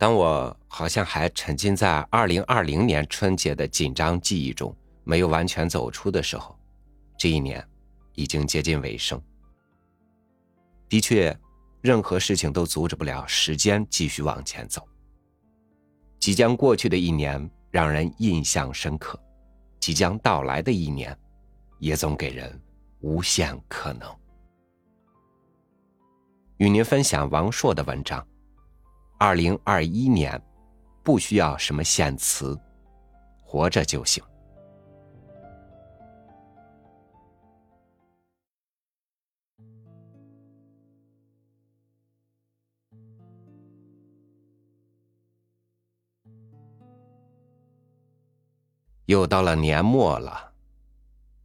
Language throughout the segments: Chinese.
当我好像还沉浸在二零二零年春节的紧张记忆中，没有完全走出的时候，这一年已经接近尾声。的确，任何事情都阻止不了时间继续往前走。即将过去的一年让人印象深刻，即将到来的一年，也总给人无限可能。与您分享王朔的文章：二零二一年，不需要什么献词，活着就行。又到了年末了，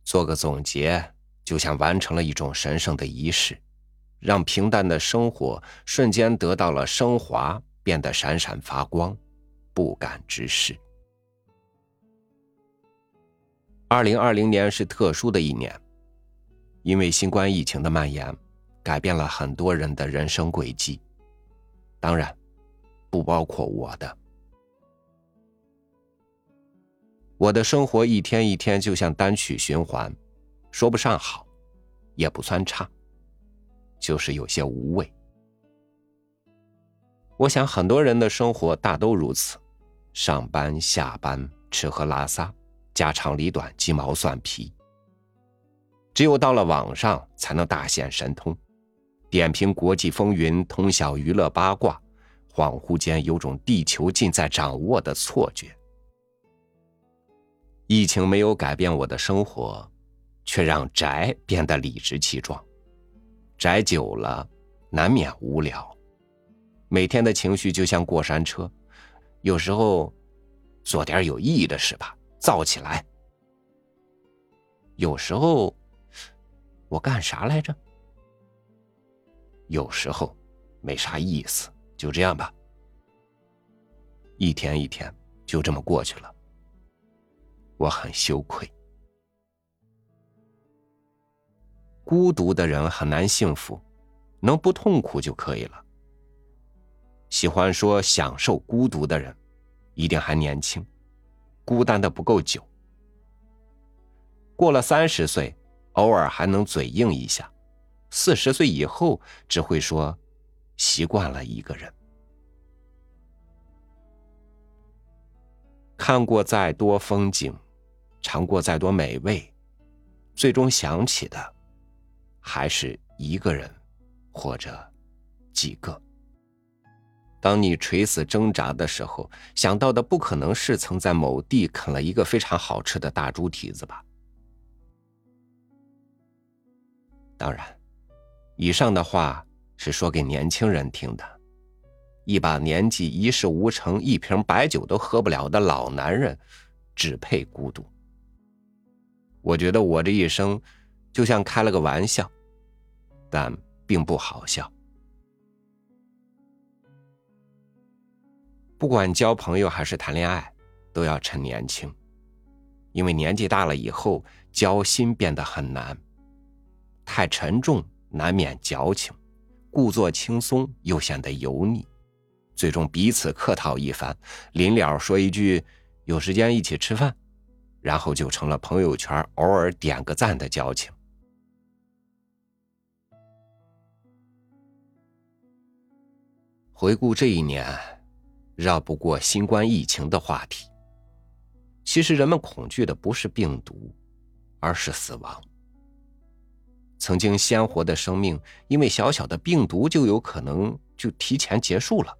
做个总结，就像完成了一种神圣的仪式，让平淡的生活瞬间得到了升华，变得闪闪发光，不敢直视。二零二零年是特殊的一年，因为新冠疫情的蔓延，改变了很多人的人生轨迹，当然，不包括我的。我的生活一天一天就像单曲循环，说不上好，也不算差，就是有些无味。我想很多人的生活大都如此，上班下班，吃喝拉撒，家长里短，鸡毛蒜皮。只有到了网上，才能大显神通，点评国际风云，通晓娱乐八卦，恍惚间有种地球尽在掌握的错觉。疫情没有改变我的生活，却让宅变得理直气壮。宅久了，难免无聊。每天的情绪就像过山车，有时候做点有意义的事吧，造起来；有时候我干啥来着？有时候没啥意思，就这样吧。一天一天就这么过去了。我很羞愧。孤独的人很难幸福，能不痛苦就可以了。喜欢说享受孤独的人，一定还年轻，孤单的不够久。过了三十岁，偶尔还能嘴硬一下；四十岁以后，只会说习惯了一个人。看过再多风景。尝过再多美味，最终想起的还是一个人，或者几个。当你垂死挣扎的时候，想到的不可能是曾在某地啃了一个非常好吃的大猪蹄子吧？当然，以上的话是说给年轻人听的。一把年纪、一事无成、一瓶白酒都喝不了的老男人，只配孤独。我觉得我这一生，就像开了个玩笑，但并不好笑。不管交朋友还是谈恋爱，都要趁年轻，因为年纪大了以后，交心变得很难。太沉重难免矫情，故作轻松又显得油腻，最终彼此客套一番，临了说一句：“有时间一起吃饭。”然后就成了朋友圈偶尔点个赞的交情。回顾这一年，绕不过新冠疫情的话题。其实人们恐惧的不是病毒，而是死亡。曾经鲜活的生命，因为小小的病毒就有可能就提前结束了。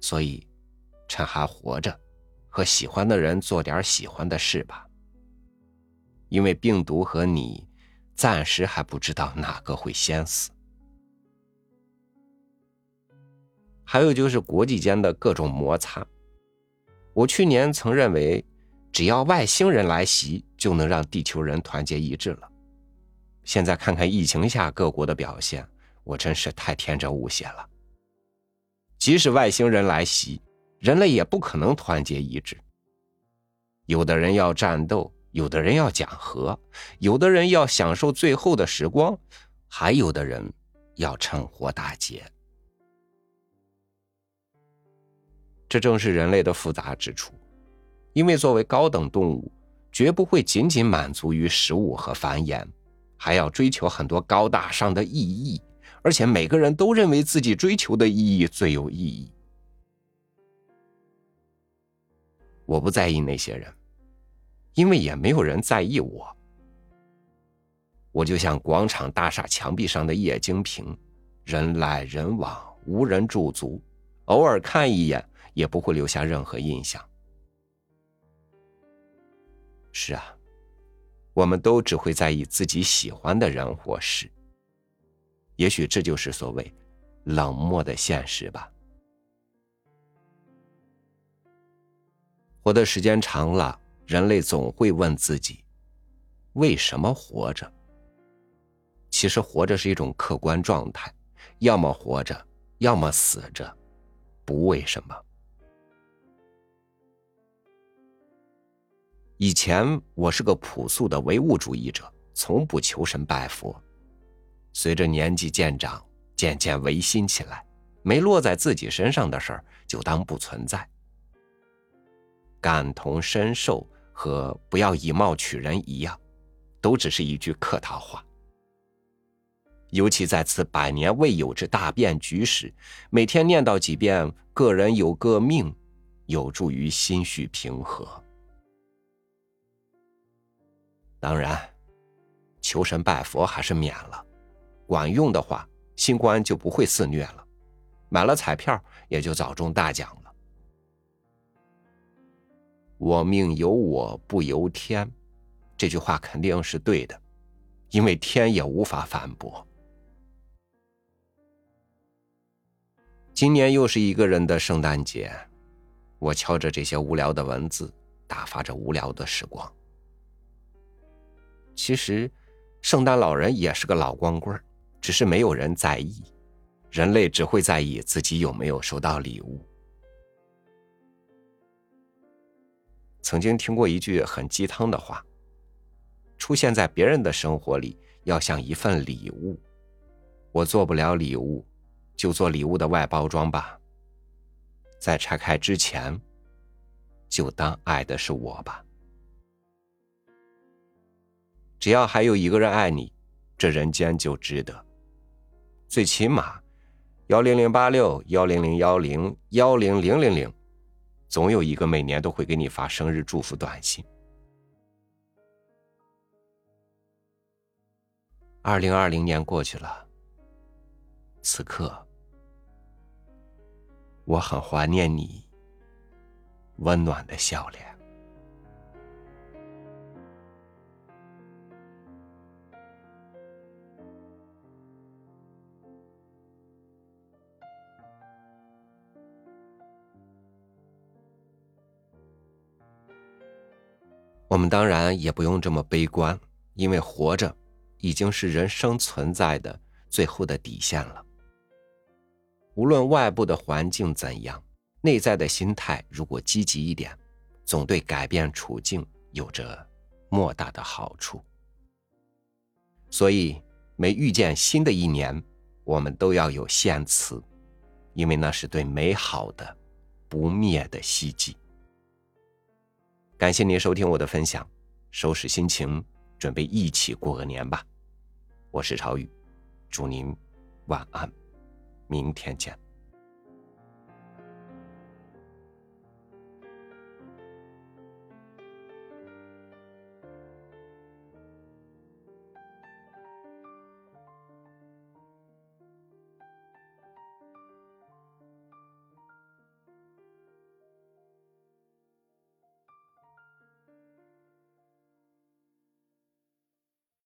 所以，趁还活着。和喜欢的人做点喜欢的事吧，因为病毒和你暂时还不知道哪个会先死。还有就是国际间的各种摩擦。我去年曾认为，只要外星人来袭，就能让地球人团结一致了。现在看看疫情下各国的表现，我真是太天真无邪了。即使外星人来袭，人类也不可能团结一致。有的人要战斗，有的人要讲和，有的人要享受最后的时光，还有的人要趁火打劫。这正是人类的复杂之处，因为作为高等动物，绝不会仅仅满足于食物和繁衍，还要追求很多高大上的意义，而且每个人都认为自己追求的意义最有意义。我不在意那些人，因为也没有人在意我。我就像广场大厦墙壁上的液晶屏，人来人往，无人驻足，偶尔看一眼也不会留下任何印象。是啊，我们都只会在意自己喜欢的人或事。也许这就是所谓冷漠的现实吧。活的时间长了，人类总会问自己：为什么活着？其实活着是一种客观状态，要么活着，要么死着，不为什么。以前我是个朴素的唯物主义者，从不求神拜佛。随着年纪渐长，渐渐唯心起来，没落在自己身上的事儿就当不存在。感同身受和不要以貌取人一样，都只是一句客套话。尤其在此百年未有之大变局时，每天念叨几遍“个人有个命”，有助于心绪平和。当然，求神拜佛还是免了，管用的话，新冠就不会肆虐了，买了彩票也就早中大奖了。我命由我不由天，这句话肯定是对的，因为天也无法反驳。今年又是一个人的圣诞节，我敲着这些无聊的文字，打发着无聊的时光。其实，圣诞老人也是个老光棍只是没有人在意。人类只会在意自己有没有收到礼物。曾经听过一句很鸡汤的话：出现在别人的生活里，要像一份礼物。我做不了礼物。就做礼物的外包装吧，在拆开之前，就当爱的是我吧。只要还有一个人爱你，这人间就值得。最起码，幺零零八六幺零零幺零幺零零零零，总有一个每年都会给你发生日祝福短信。二零二零年过去了。此刻，我很怀念你温暖的笑脸。我们当然也不用这么悲观，因为活着已经是人生存在的最后的底线了。无论外部的环境怎样，内在的心态如果积极一点，总对改变处境有着莫大的好处。所以，每遇见新的一年，我们都要有献词，因为那是对美好的、不灭的希冀。感谢您收听我的分享，收拾心情，准备一起过个年吧。我是朝雨，祝您晚安。明天见。